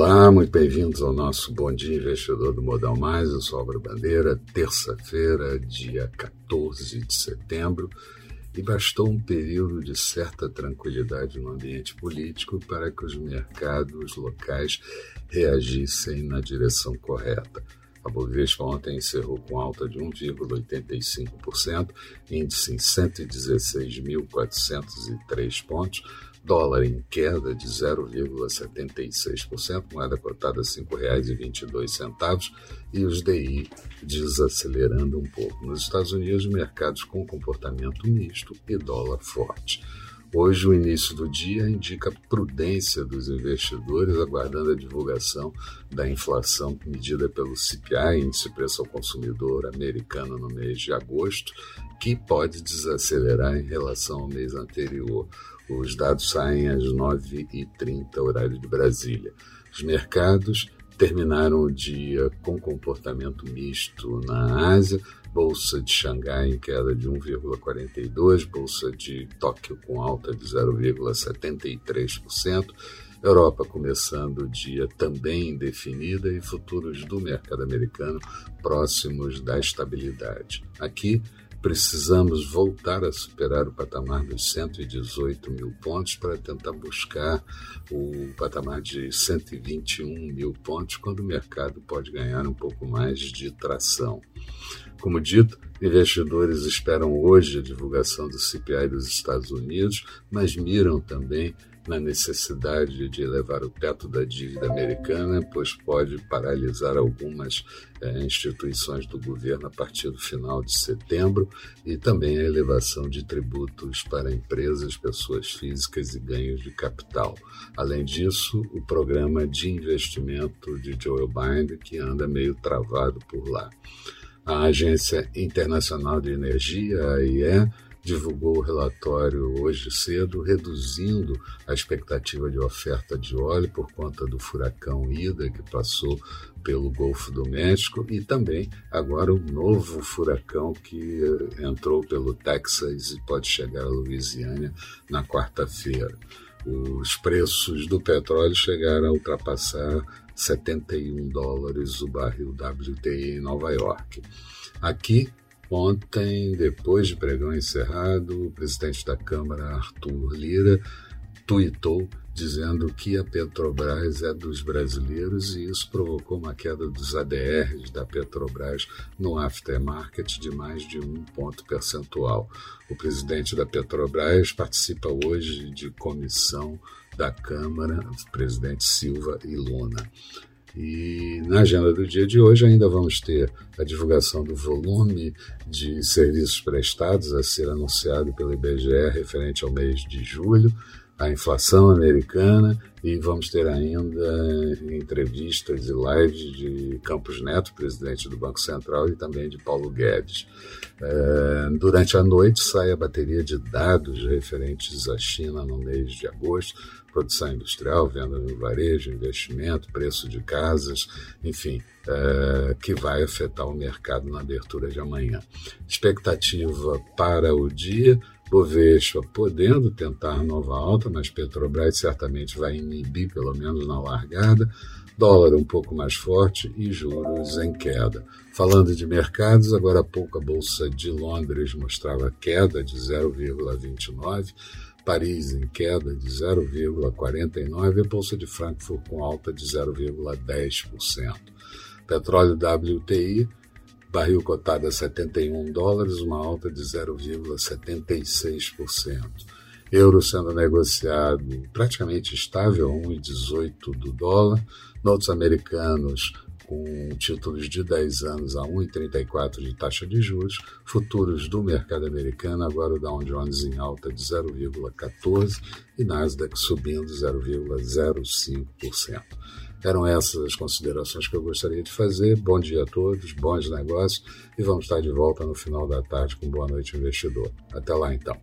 Olá, muito bem-vindos ao nosso Bom Dia Investidor do Modal Mais. Eu sou Álvaro Bandeira, terça-feira, dia 14 de setembro, e bastou um período de certa tranquilidade no ambiente político para que os mercados locais reagissem na direção correta. A Bovespa ontem encerrou com alta de 1,85%, índice em 116.403 pontos, dólar em queda de 0,76%, moeda cotada a R$ 5,22 e os DI desacelerando um pouco. Nos Estados Unidos, mercados com comportamento misto e dólar forte. Hoje, o início do dia indica prudência dos investidores, aguardando a divulgação da inflação medida pelo CPI, Índice de Preço ao Consumidor americano, no mês de agosto, que pode desacelerar em relação ao mês anterior. Os dados saem às 9h30, horário de Brasília. Os mercados terminaram o dia com comportamento misto na Ásia, Bolsa de Xangai em queda de 1,42%, Bolsa de Tóquio com alta de 0,73%, Europa começando o dia também indefinida e futuros do mercado americano próximos da estabilidade. Aqui, precisamos voltar a superar o patamar dos 118 mil pontos para tentar buscar o patamar de 121 mil pontos, quando o mercado pode ganhar um pouco mais de tração. Como dito, investidores esperam hoje a divulgação do CPI dos Estados Unidos, mas miram também na necessidade de elevar o teto da dívida americana, pois pode paralisar algumas eh, instituições do governo a partir do final de setembro, e também a elevação de tributos para empresas, pessoas físicas e ganhos de capital. Além disso, o programa de investimento de Joe Biden, que anda meio travado por lá. A Agência Internacional de Energia, a AIE, divulgou o relatório hoje cedo, reduzindo a expectativa de oferta de óleo por conta do furacão Ida, que passou pelo Golfo do México, e também agora o novo furacão que eh, entrou pelo Texas e pode chegar à Louisiana na quarta-feira. Os preços do petróleo chegaram a ultrapassar 71 dólares o barril WTI em Nova York. Aqui, ontem, depois de pregão encerrado, o presidente da Câmara, Arthur Lira, tuitou dizendo que a Petrobras é dos brasileiros e isso provocou uma queda dos ADRs da Petrobras no aftermarket de mais de um ponto percentual. O presidente da Petrobras participa hoje de comissão da Câmara, presidente Silva e Luna. E na agenda do dia de hoje ainda vamos ter a divulgação do volume de serviços prestados a ser anunciado pelo IBGE referente ao mês de julho, a inflação americana e vamos ter ainda entrevistas e lives de Campos Neto, presidente do Banco Central, e também de Paulo Guedes. É, durante a noite sai a bateria de dados referentes à China no mês de agosto, produção industrial, venda no varejo, investimento, preço de casas, enfim, é, que vai afetar o mercado na abertura de amanhã. Expectativa para o dia Bovespa podendo tentar nova alta, mas Petrobras certamente vai inibir, pelo menos na largada, dólar um pouco mais forte e juros em queda. Falando de mercados, agora há pouco a Bolsa de Londres mostrava queda de 0,29%, Paris em queda de 0,49% e a Bolsa de Frankfurt com alta de 0,10%. Petróleo WTI barril cotado a 71 dólares, uma alta de 0,76%. Euro sendo negociado praticamente estável, 1,18 do dólar. Notos americanos com títulos de 10 anos a 1,34 de taxa de juros. Futuros do mercado americano, agora o Dow Jones em alta de 0,14 e Nasdaq subindo 0,05%. Eram essas as considerações que eu gostaria de fazer. Bom dia a todos, bons negócios e vamos estar de volta no final da tarde com Boa Noite Investidor. Até lá então.